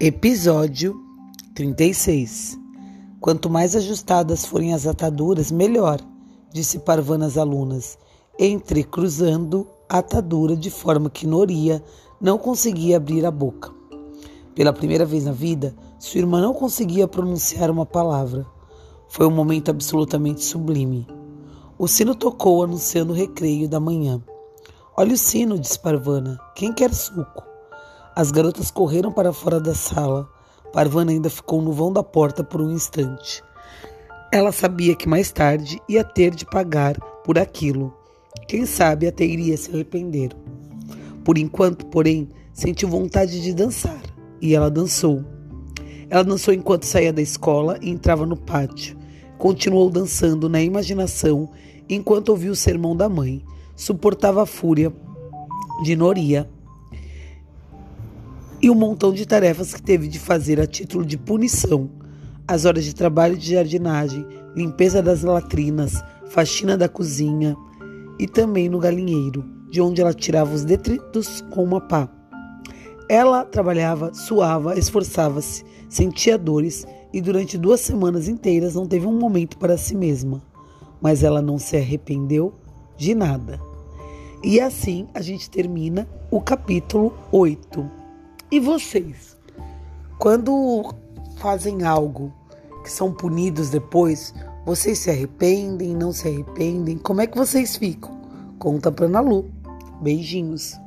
Episódio 36 Quanto mais ajustadas forem as ataduras, melhor, disse Parvana às alunas, entrecruzando a atadura de forma que Noria não conseguia abrir a boca. Pela primeira vez na vida, sua irmã não conseguia pronunciar uma palavra. Foi um momento absolutamente sublime. O sino tocou anunciando o recreio da manhã. Olha o sino, disse Parvana. Quem quer suco? As garotas correram para fora da sala. Parvana ainda ficou no vão da porta por um instante. Ela sabia que mais tarde ia ter de pagar por aquilo. Quem sabe até iria se arrepender. Por enquanto, porém, sentiu vontade de dançar e ela dançou. Ela dançou enquanto saía da escola e entrava no pátio. Continuou dançando na imaginação enquanto ouvia o sermão da mãe. Suportava a fúria de Noria e um montão de tarefas que teve de fazer a título de punição. As horas de trabalho de jardinagem, limpeza das latrinas, faxina da cozinha e também no galinheiro, de onde ela tirava os detritos com uma pá. Ela trabalhava, suava, esforçava-se, sentia dores e durante duas semanas inteiras não teve um momento para si mesma. Mas ela não se arrependeu de nada. E assim a gente termina o capítulo 8. E vocês? Quando fazem algo que são punidos depois, vocês se arrependem, não se arrependem? Como é que vocês ficam? Conta pra Ana Lu. Beijinhos.